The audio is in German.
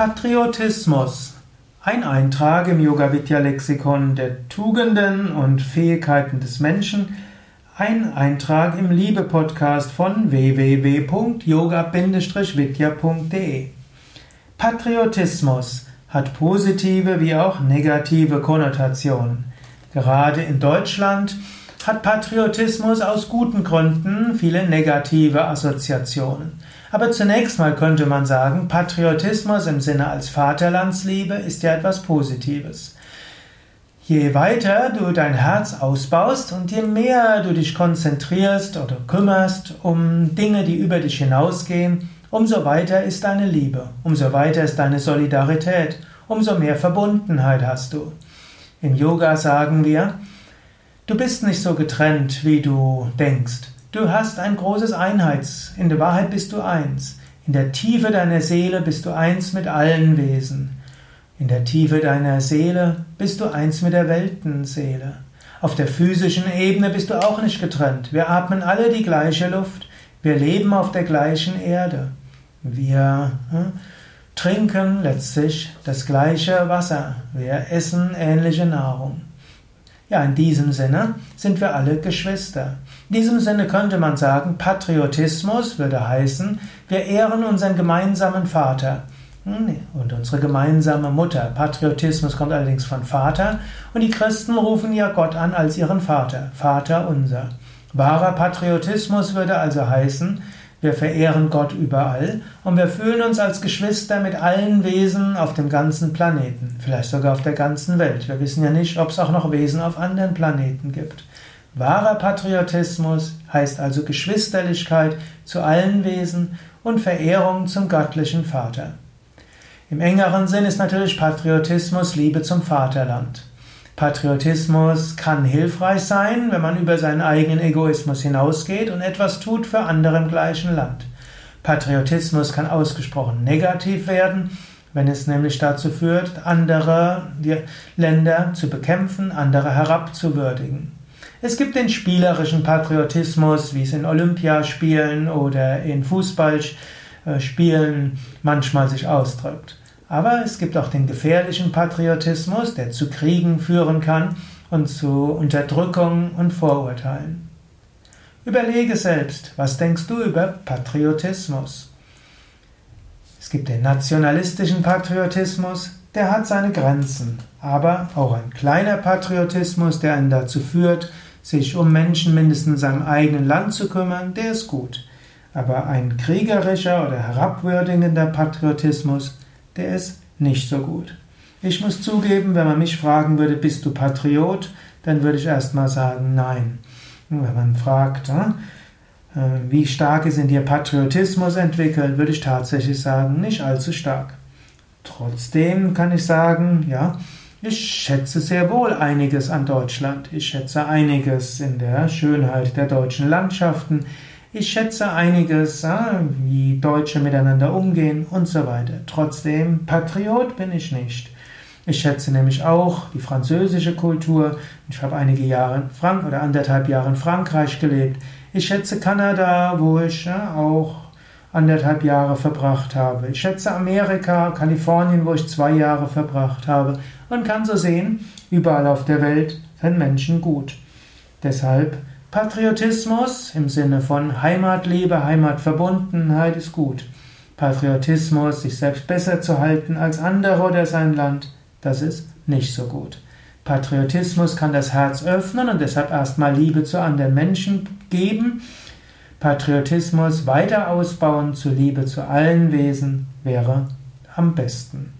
Patriotismus. Ein Eintrag im Yoga Vidya Lexikon der Tugenden und Fähigkeiten des Menschen. Ein Eintrag im Liebe Podcast von www.yoga-vidya.de. Patriotismus hat positive wie auch negative Konnotationen. Gerade in Deutschland hat Patriotismus aus guten Gründen viele negative Assoziationen. Aber zunächst mal könnte man sagen, Patriotismus im Sinne als Vaterlandsliebe ist ja etwas Positives. Je weiter du dein Herz ausbaust und je mehr du dich konzentrierst oder kümmerst um Dinge, die über dich hinausgehen, umso weiter ist deine Liebe, umso weiter ist deine Solidarität, umso mehr Verbundenheit hast du. Im Yoga sagen wir, du bist nicht so getrennt, wie du denkst. Du hast ein großes Einheits. In der Wahrheit bist du eins. In der Tiefe deiner Seele bist du eins mit allen Wesen. In der Tiefe deiner Seele bist du eins mit der Weltenseele. Auf der physischen Ebene bist du auch nicht getrennt. Wir atmen alle die gleiche Luft. Wir leben auf der gleichen Erde. Wir hm, trinken letztlich das gleiche Wasser. Wir essen ähnliche Nahrung. Ja, in diesem Sinne sind wir alle Geschwister. In diesem Sinne könnte man sagen, Patriotismus würde heißen, wir ehren unseren gemeinsamen Vater hm, und unsere gemeinsame Mutter. Patriotismus kommt allerdings von Vater und die Christen rufen ja Gott an als ihren Vater, Vater unser. Wahrer Patriotismus würde also heißen, wir verehren Gott überall und wir fühlen uns als Geschwister mit allen Wesen auf dem ganzen Planeten, vielleicht sogar auf der ganzen Welt. Wir wissen ja nicht, ob es auch noch Wesen auf anderen Planeten gibt. Wahrer Patriotismus heißt also Geschwisterlichkeit zu allen Wesen und Verehrung zum göttlichen Vater. Im engeren Sinn ist natürlich Patriotismus Liebe zum Vaterland. Patriotismus kann hilfreich sein, wenn man über seinen eigenen Egoismus hinausgeht und etwas tut für andere im gleichen Land. Patriotismus kann ausgesprochen negativ werden, wenn es nämlich dazu führt, andere Länder zu bekämpfen, andere herabzuwürdigen. Es gibt den spielerischen Patriotismus, wie es in Olympiaspielen oder in Fußballspielen manchmal sich ausdrückt. Aber es gibt auch den gefährlichen Patriotismus, der zu Kriegen führen kann und zu Unterdrückung und Vorurteilen. Überlege selbst, was denkst du über Patriotismus? Es gibt den nationalistischen Patriotismus, der hat seine Grenzen, aber auch ein kleiner Patriotismus, der einen dazu führt, sich um Menschen mindestens in seinem eigenen Land zu kümmern, der ist gut. Aber ein kriegerischer oder herabwürdigender Patriotismus, der ist nicht so gut. Ich muss zugeben, wenn man mich fragen würde, bist du Patriot, dann würde ich erstmal sagen, nein. Wenn man fragt, äh, wie stark ist in dir Patriotismus entwickelt, würde ich tatsächlich sagen, nicht allzu stark. Trotzdem kann ich sagen, ja, ich schätze sehr wohl einiges an Deutschland. Ich schätze einiges in der Schönheit der deutschen Landschaften. Ich schätze einiges, wie Deutsche miteinander umgehen und so weiter. Trotzdem, Patriot bin ich nicht. Ich schätze nämlich auch die französische Kultur. Ich habe einige Jahre in Frank oder anderthalb Jahre in Frankreich gelebt. Ich schätze Kanada, wo ich auch anderthalb Jahre verbracht habe. Ich schätze Amerika, Kalifornien, wo ich zwei Jahre verbracht habe und kann so sehen, überall auf der Welt sind Menschen gut. Deshalb Patriotismus im Sinne von Heimatliebe, Heimatverbundenheit ist gut. Patriotismus, sich selbst besser zu halten als andere oder sein Land, das ist nicht so gut. Patriotismus kann das Herz öffnen und deshalb erstmal Liebe zu anderen Menschen geben. Patriotismus weiter ausbauen zu Liebe zu allen Wesen wäre am besten.